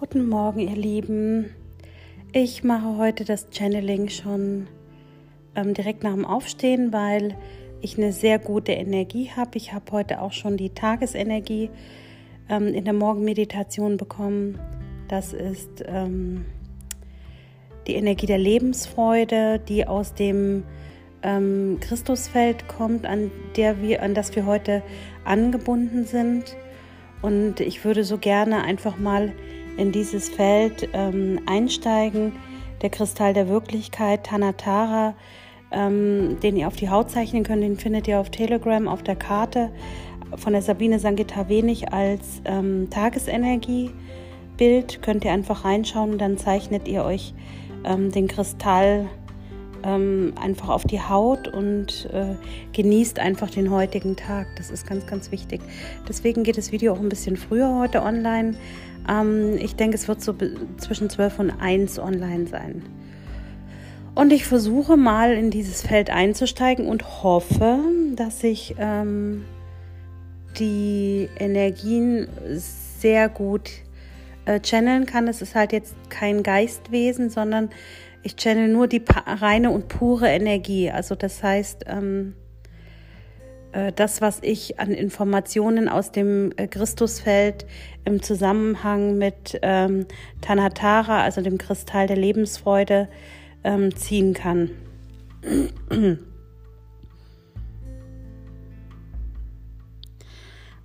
Guten Morgen, ihr Lieben. Ich mache heute das Channeling schon ähm, direkt nach dem Aufstehen, weil ich eine sehr gute Energie habe. Ich habe heute auch schon die Tagesenergie ähm, in der Morgenmeditation bekommen. Das ist ähm, die Energie der Lebensfreude, die aus dem ähm, Christusfeld kommt, an, der wir, an das wir heute angebunden sind. Und ich würde so gerne einfach mal in dieses Feld ähm, einsteigen. Der Kristall der Wirklichkeit, Tanatara, ähm, den ihr auf die Haut zeichnen könnt, den findet ihr auf Telegram auf der Karte von der Sabine Sangita Wenig als ähm, Tagesenergiebild. Könnt ihr einfach reinschauen dann zeichnet ihr euch ähm, den Kristall ähm, einfach auf die Haut und äh, genießt einfach den heutigen Tag. Das ist ganz, ganz wichtig. Deswegen geht das Video auch ein bisschen früher heute online. Ähm, ich denke, es wird so zwischen 12 und 1 online sein. Und ich versuche mal in dieses Feld einzusteigen und hoffe, dass ich ähm, die Energien sehr gut äh, channeln kann. Es ist halt jetzt kein Geistwesen, sondern ich channel nur die reine und pure Energie. Also das heißt, ähm, äh, das, was ich an Informationen aus dem äh, Christusfeld im Zusammenhang mit ähm, Tanatara, also dem Kristall der Lebensfreude, ähm, ziehen kann.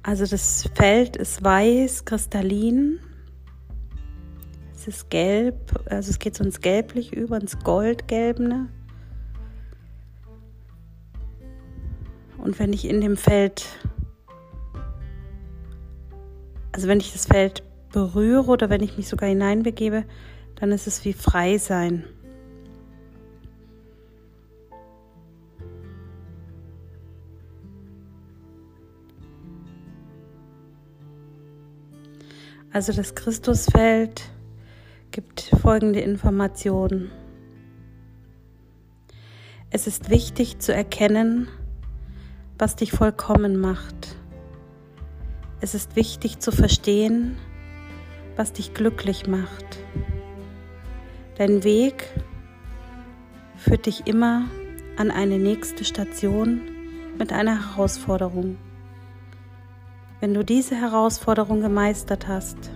Also das Feld ist weiß, kristallin es ist gelb, also es geht so ins Gelblich über, ins Goldgelbene. Und wenn ich in dem Feld, also wenn ich das Feld berühre oder wenn ich mich sogar hineinbegebe, dann ist es wie frei sein. Also das Christusfeld gibt folgende Informationen. Es ist wichtig zu erkennen, was dich vollkommen macht. Es ist wichtig zu verstehen, was dich glücklich macht. Dein Weg führt dich immer an eine nächste Station mit einer Herausforderung. Wenn du diese Herausforderung gemeistert hast,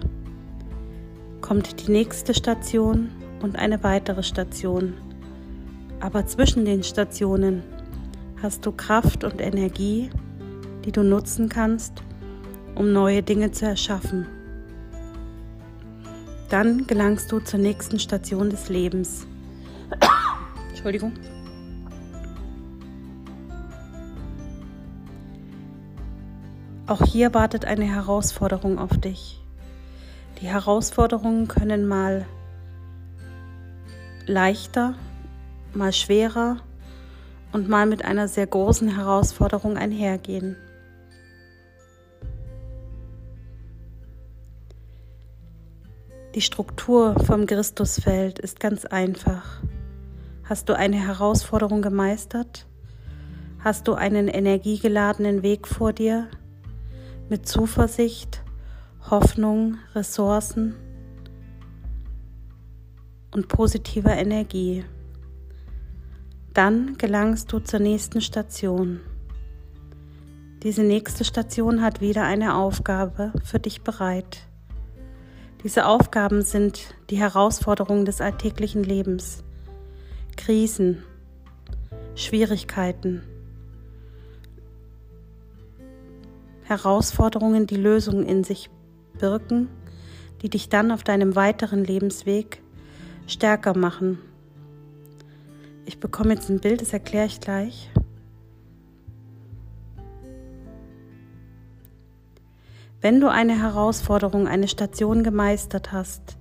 kommt die nächste Station und eine weitere Station. Aber zwischen den Stationen hast du Kraft und Energie, die du nutzen kannst, um neue Dinge zu erschaffen. Dann gelangst du zur nächsten Station des Lebens. Entschuldigung. Auch hier wartet eine Herausforderung auf dich. Die Herausforderungen können mal leichter, mal schwerer und mal mit einer sehr großen Herausforderung einhergehen. Die Struktur vom Christusfeld ist ganz einfach. Hast du eine Herausforderung gemeistert? Hast du einen energiegeladenen Weg vor dir mit Zuversicht Hoffnung, Ressourcen und positiver Energie. Dann gelangst du zur nächsten Station. Diese nächste Station hat wieder eine Aufgabe für dich bereit. Diese Aufgaben sind die Herausforderungen des alltäglichen Lebens, Krisen, Schwierigkeiten, Herausforderungen, die Lösungen in sich birken, die dich dann auf deinem weiteren Lebensweg stärker machen. Ich bekomme jetzt ein Bild, das erkläre ich gleich. Wenn du eine Herausforderung, eine Station gemeistert hast,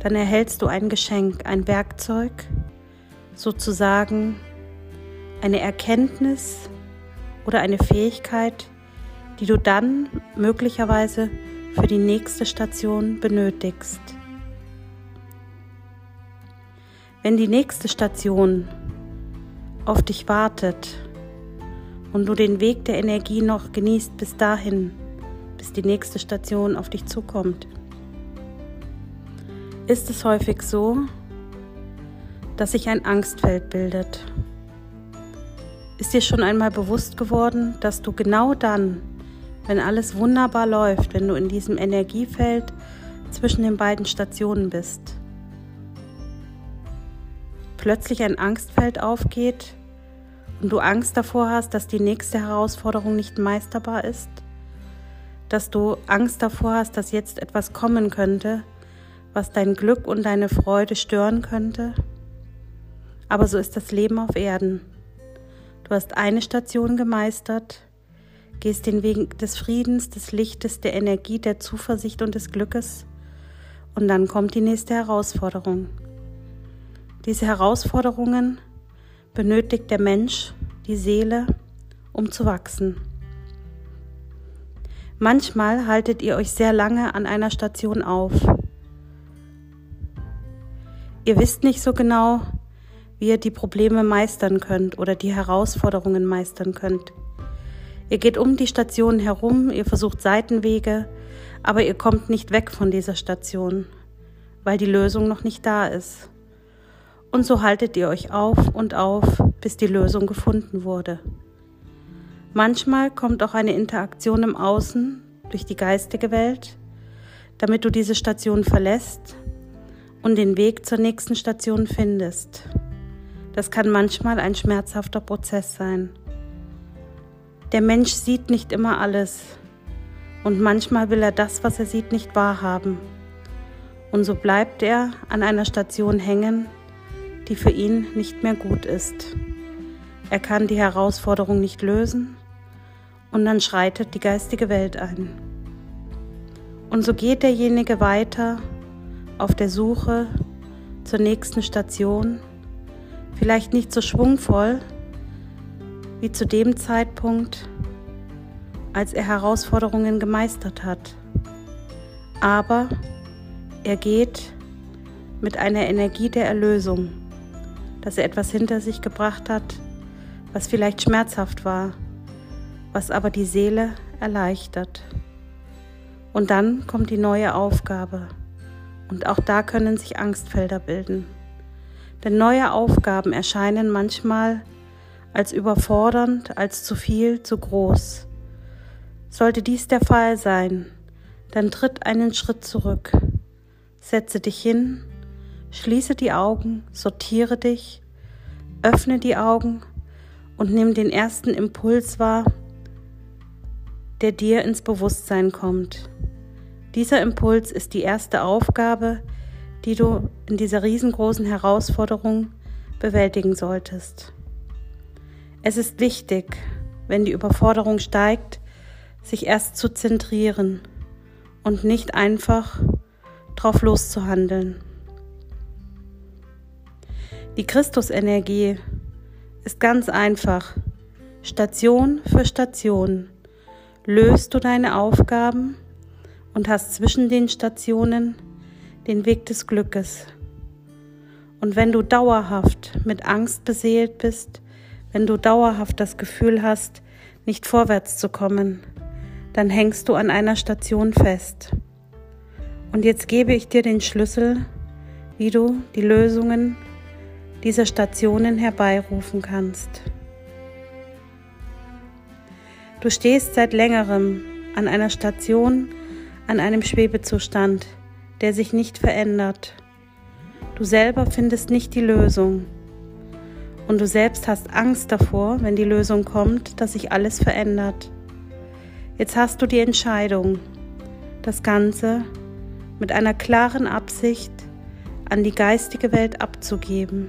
dann erhältst du ein Geschenk, ein Werkzeug, sozusagen eine Erkenntnis oder eine Fähigkeit, die du dann möglicherweise für die nächste Station benötigst. Wenn die nächste Station auf dich wartet und du den Weg der Energie noch genießt bis dahin, bis die nächste Station auf dich zukommt, ist es häufig so, dass sich ein Angstfeld bildet. Ist dir schon einmal bewusst geworden, dass du genau dann, wenn alles wunderbar läuft, wenn du in diesem Energiefeld zwischen den beiden Stationen bist, plötzlich ein Angstfeld aufgeht und du Angst davor hast, dass die nächste Herausforderung nicht meisterbar ist, dass du Angst davor hast, dass jetzt etwas kommen könnte, was dein Glück und deine Freude stören könnte. Aber so ist das Leben auf Erden. Du hast eine Station gemeistert, gehst den Weg des Friedens, des Lichtes, der Energie, der Zuversicht und des Glückes und dann kommt die nächste Herausforderung. Diese Herausforderungen benötigt der Mensch, die Seele, um zu wachsen. Manchmal haltet ihr euch sehr lange an einer Station auf. Ihr wisst nicht so genau, wie ihr die Probleme meistern könnt oder die Herausforderungen meistern könnt. Ihr geht um die Station herum, ihr versucht Seitenwege, aber ihr kommt nicht weg von dieser Station, weil die Lösung noch nicht da ist. Und so haltet ihr euch auf und auf, bis die Lösung gefunden wurde. Manchmal kommt auch eine Interaktion im Außen durch die geistige Welt, damit du diese Station verlässt und den Weg zur nächsten Station findest. Das kann manchmal ein schmerzhafter Prozess sein. Der Mensch sieht nicht immer alles und manchmal will er das, was er sieht, nicht wahrhaben. Und so bleibt er an einer Station hängen, die für ihn nicht mehr gut ist. Er kann die Herausforderung nicht lösen und dann schreitet die geistige Welt ein. Und so geht derjenige weiter auf der Suche zur nächsten Station, vielleicht nicht so schwungvoll wie zu dem Zeitpunkt, als er Herausforderungen gemeistert hat. Aber er geht mit einer Energie der Erlösung dass er etwas hinter sich gebracht hat, was vielleicht schmerzhaft war, was aber die Seele erleichtert. Und dann kommt die neue Aufgabe. Und auch da können sich Angstfelder bilden. Denn neue Aufgaben erscheinen manchmal als überfordernd, als zu viel, zu groß. Sollte dies der Fall sein, dann tritt einen Schritt zurück, setze dich hin Schließe die Augen, sortiere dich, öffne die Augen und nimm den ersten Impuls wahr, der dir ins Bewusstsein kommt. Dieser Impuls ist die erste Aufgabe, die du in dieser riesengroßen Herausforderung bewältigen solltest. Es ist wichtig, wenn die Überforderung steigt, sich erst zu zentrieren und nicht einfach drauf loszuhandeln. Die Christusenergie ist ganz einfach. Station für Station löst du deine Aufgaben und hast zwischen den Stationen den Weg des Glückes. Und wenn du dauerhaft mit Angst beseelt bist, wenn du dauerhaft das Gefühl hast, nicht vorwärts zu kommen, dann hängst du an einer Station fest. Und jetzt gebe ich dir den Schlüssel, wie du die Lösungen dieser Stationen herbeirufen kannst. Du stehst seit längerem an einer Station, an einem Schwebezustand, der sich nicht verändert. Du selber findest nicht die Lösung. Und du selbst hast Angst davor, wenn die Lösung kommt, dass sich alles verändert. Jetzt hast du die Entscheidung, das Ganze mit einer klaren Absicht an die geistige Welt abzugeben.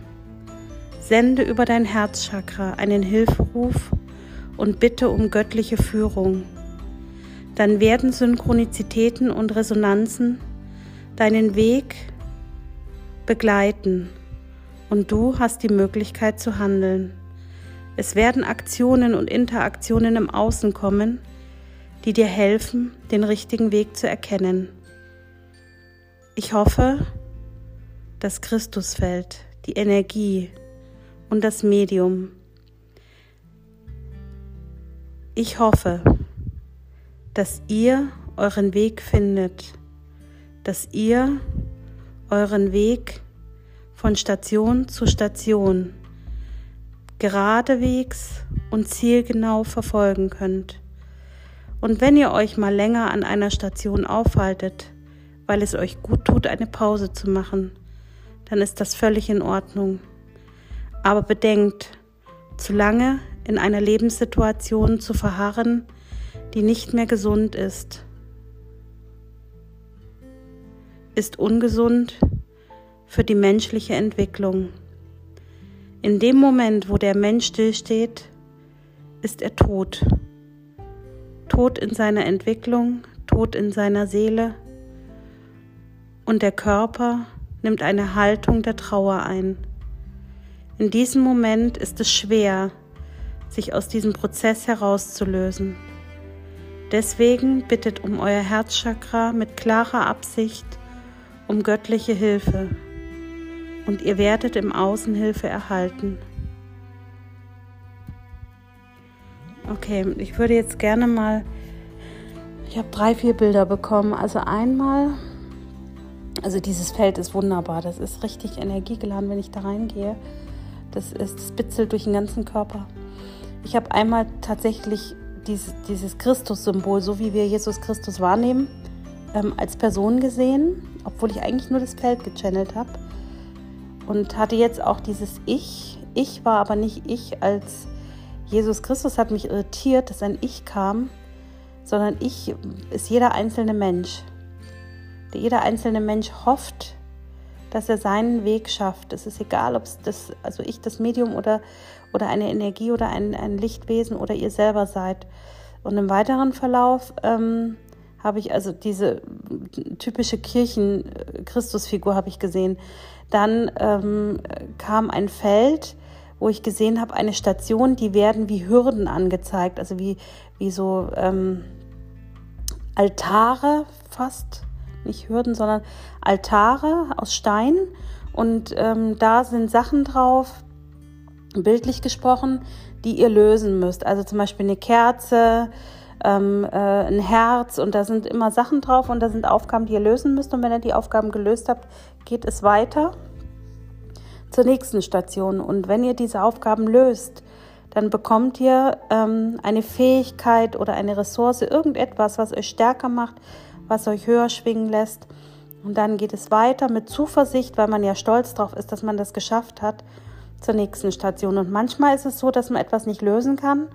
Sende über dein Herzchakra einen Hilferuf und bitte um göttliche Führung. Dann werden Synchronizitäten und Resonanzen deinen Weg begleiten und du hast die Möglichkeit zu handeln. Es werden Aktionen und Interaktionen im Außen kommen, die dir helfen, den richtigen Weg zu erkennen. Ich hoffe, das Christusfeld, die Energie, und das Medium. Ich hoffe, dass ihr euren Weg findet, dass ihr euren Weg von Station zu Station geradewegs und zielgenau verfolgen könnt. Und wenn ihr euch mal länger an einer Station aufhaltet, weil es euch gut tut, eine Pause zu machen, dann ist das völlig in Ordnung. Aber bedenkt, zu lange in einer Lebenssituation zu verharren, die nicht mehr gesund ist, ist ungesund für die menschliche Entwicklung. In dem Moment, wo der Mensch stillsteht, ist er tot. Tod in seiner Entwicklung, Tod in seiner Seele und der Körper nimmt eine Haltung der Trauer ein. In diesem Moment ist es schwer, sich aus diesem Prozess herauszulösen. Deswegen bittet um euer Herzchakra mit klarer Absicht um göttliche Hilfe und ihr werdet im Außen Hilfe erhalten. Okay, ich würde jetzt gerne mal, ich habe drei, vier Bilder bekommen. Also einmal, also dieses Feld ist wunderbar, das ist richtig energiegeladen, wenn ich da reingehe. Das ist, das durch den ganzen Körper. Ich habe einmal tatsächlich dieses, dieses Christus-Symbol, so wie wir Jesus Christus wahrnehmen, ähm, als Person gesehen, obwohl ich eigentlich nur das Feld gechannelt habe. Und hatte jetzt auch dieses Ich. Ich war aber nicht ich als Jesus Christus hat mich irritiert, dass ein Ich kam, sondern ich ist jeder einzelne Mensch. Jeder einzelne Mensch hofft, dass er seinen Weg schafft. Es ist egal, ob es das, also ich das Medium oder, oder eine Energie oder ein, ein Lichtwesen oder ihr selber seid. Und im weiteren Verlauf ähm, habe ich also diese typische Kirchen-Christusfigur habe ich gesehen. Dann ähm, kam ein Feld, wo ich gesehen habe, eine Station, die werden wie Hürden angezeigt, also wie, wie so ähm, Altare fast, nicht Hürden, sondern Altare aus Stein. Und ähm, da sind Sachen drauf, bildlich gesprochen, die ihr lösen müsst. Also zum Beispiel eine Kerze, ähm, äh, ein Herz und da sind immer Sachen drauf und da sind Aufgaben, die ihr lösen müsst. Und wenn ihr die Aufgaben gelöst habt, geht es weiter zur nächsten Station. Und wenn ihr diese Aufgaben löst, dann bekommt ihr ähm, eine Fähigkeit oder eine Ressource, irgendetwas, was euch stärker macht, was euch höher schwingen lässt. Und dann geht es weiter mit Zuversicht, weil man ja stolz darauf ist, dass man das geschafft hat, zur nächsten Station. Und manchmal ist es so, dass man etwas nicht lösen kann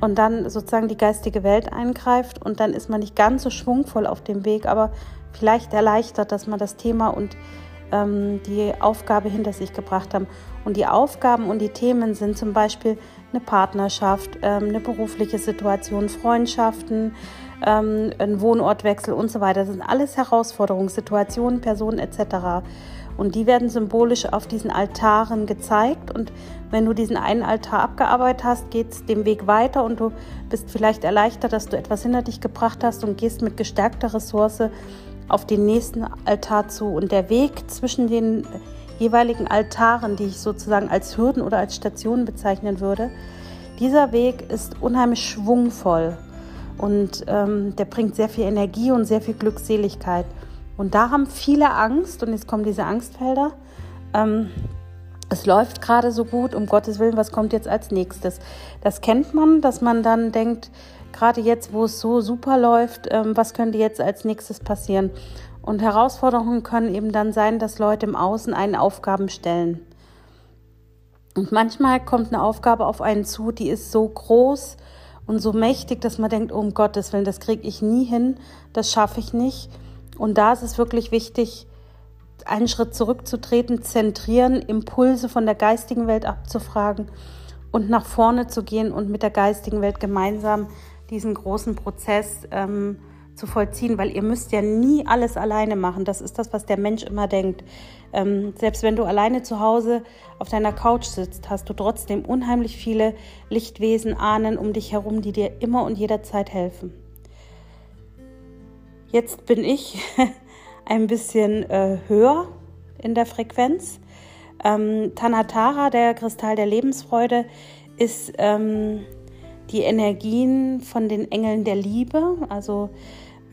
und dann sozusagen die geistige Welt eingreift und dann ist man nicht ganz so schwungvoll auf dem Weg, aber vielleicht erleichtert, dass man das Thema und ähm, die Aufgabe hinter sich gebracht haben. Und die Aufgaben und die Themen sind zum Beispiel eine Partnerschaft, ähm, eine berufliche Situation, Freundschaften, ähm, ein Wohnortwechsel und so weiter. Das sind alles Herausforderungen, Situationen, Personen etc. Und die werden symbolisch auf diesen Altaren gezeigt. Und wenn du diesen einen Altar abgearbeitet hast, geht es dem Weg weiter und du bist vielleicht erleichtert, dass du etwas hinter dich gebracht hast und gehst mit gestärkter Ressource auf den nächsten Altar zu. Und der Weg zwischen den jeweiligen Altaren, die ich sozusagen als Hürden oder als Stationen bezeichnen würde, dieser Weg ist unheimlich schwungvoll und ähm, der bringt sehr viel Energie und sehr viel Glückseligkeit. Und da haben viele Angst, und jetzt kommen diese Angstfelder. Ähm, es läuft gerade so gut, um Gottes Willen, was kommt jetzt als nächstes? Das kennt man, dass man dann denkt, gerade jetzt, wo es so super läuft, ähm, was könnte jetzt als nächstes passieren? Und Herausforderungen können eben dann sein, dass Leute im Außen einen Aufgaben stellen. Und manchmal kommt eine Aufgabe auf einen zu, die ist so groß und so mächtig, dass man denkt, um Gottes Willen, das kriege ich nie hin, das schaffe ich nicht. Und da ist es wirklich wichtig, einen Schritt zurückzutreten, zentrieren, Impulse von der geistigen Welt abzufragen und nach vorne zu gehen und mit der geistigen Welt gemeinsam diesen großen Prozess ähm, zu vollziehen, weil ihr müsst ja nie alles alleine machen. Das ist das, was der Mensch immer denkt. Ähm, selbst wenn du alleine zu Hause auf deiner Couch sitzt, hast du trotzdem unheimlich viele Lichtwesen, Ahnen um dich herum, die dir immer und jederzeit helfen. Jetzt bin ich ein bisschen äh, höher in der Frequenz. Ähm, Tanatara, der Kristall der Lebensfreude, ist ähm, die Energien von den Engeln der Liebe. Also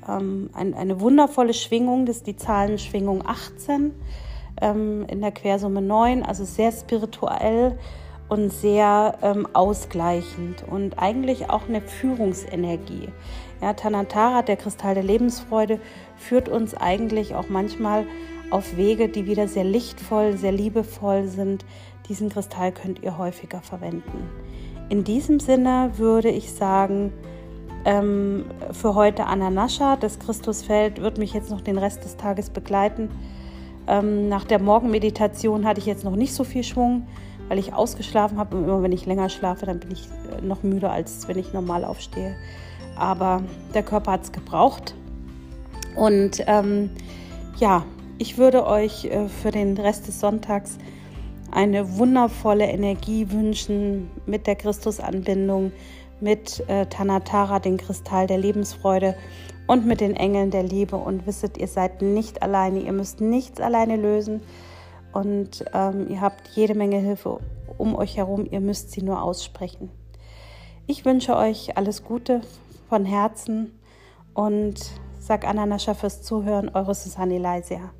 ähm, ein, eine wundervolle Schwingung, das ist die Zahlenschwingung 18 ähm, in der Quersumme 9, also sehr spirituell und sehr ähm, ausgleichend und eigentlich auch eine Führungsenergie. Ja, Tanantara, der Kristall der Lebensfreude, führt uns eigentlich auch manchmal auf Wege, die wieder sehr lichtvoll, sehr liebevoll sind. Diesen Kristall könnt ihr häufiger verwenden. In diesem Sinne würde ich sagen, ähm, für heute Ananascha, das Christusfeld wird mich jetzt noch den Rest des Tages begleiten. Ähm, nach der Morgenmeditation hatte ich jetzt noch nicht so viel Schwung, weil ich ausgeschlafen habe. Und immer wenn ich länger schlafe, dann bin ich äh, noch müder, als wenn ich normal aufstehe. Aber der Körper hat es gebraucht. Und ähm, ja, ich würde euch äh, für den Rest des Sonntags eine wundervolle Energie wünschen mit der Christusanbindung, mit äh, Tanatara, den Kristall der Lebensfreude und mit den Engeln der Liebe. Und wisset, ihr seid nicht alleine, ihr müsst nichts alleine lösen und ähm, ihr habt jede Menge Hilfe um euch herum, ihr müsst sie nur aussprechen. Ich wünsche euch alles Gute von Herzen und sag Ananascha fürs Zuhören, eure Susanne Leisia.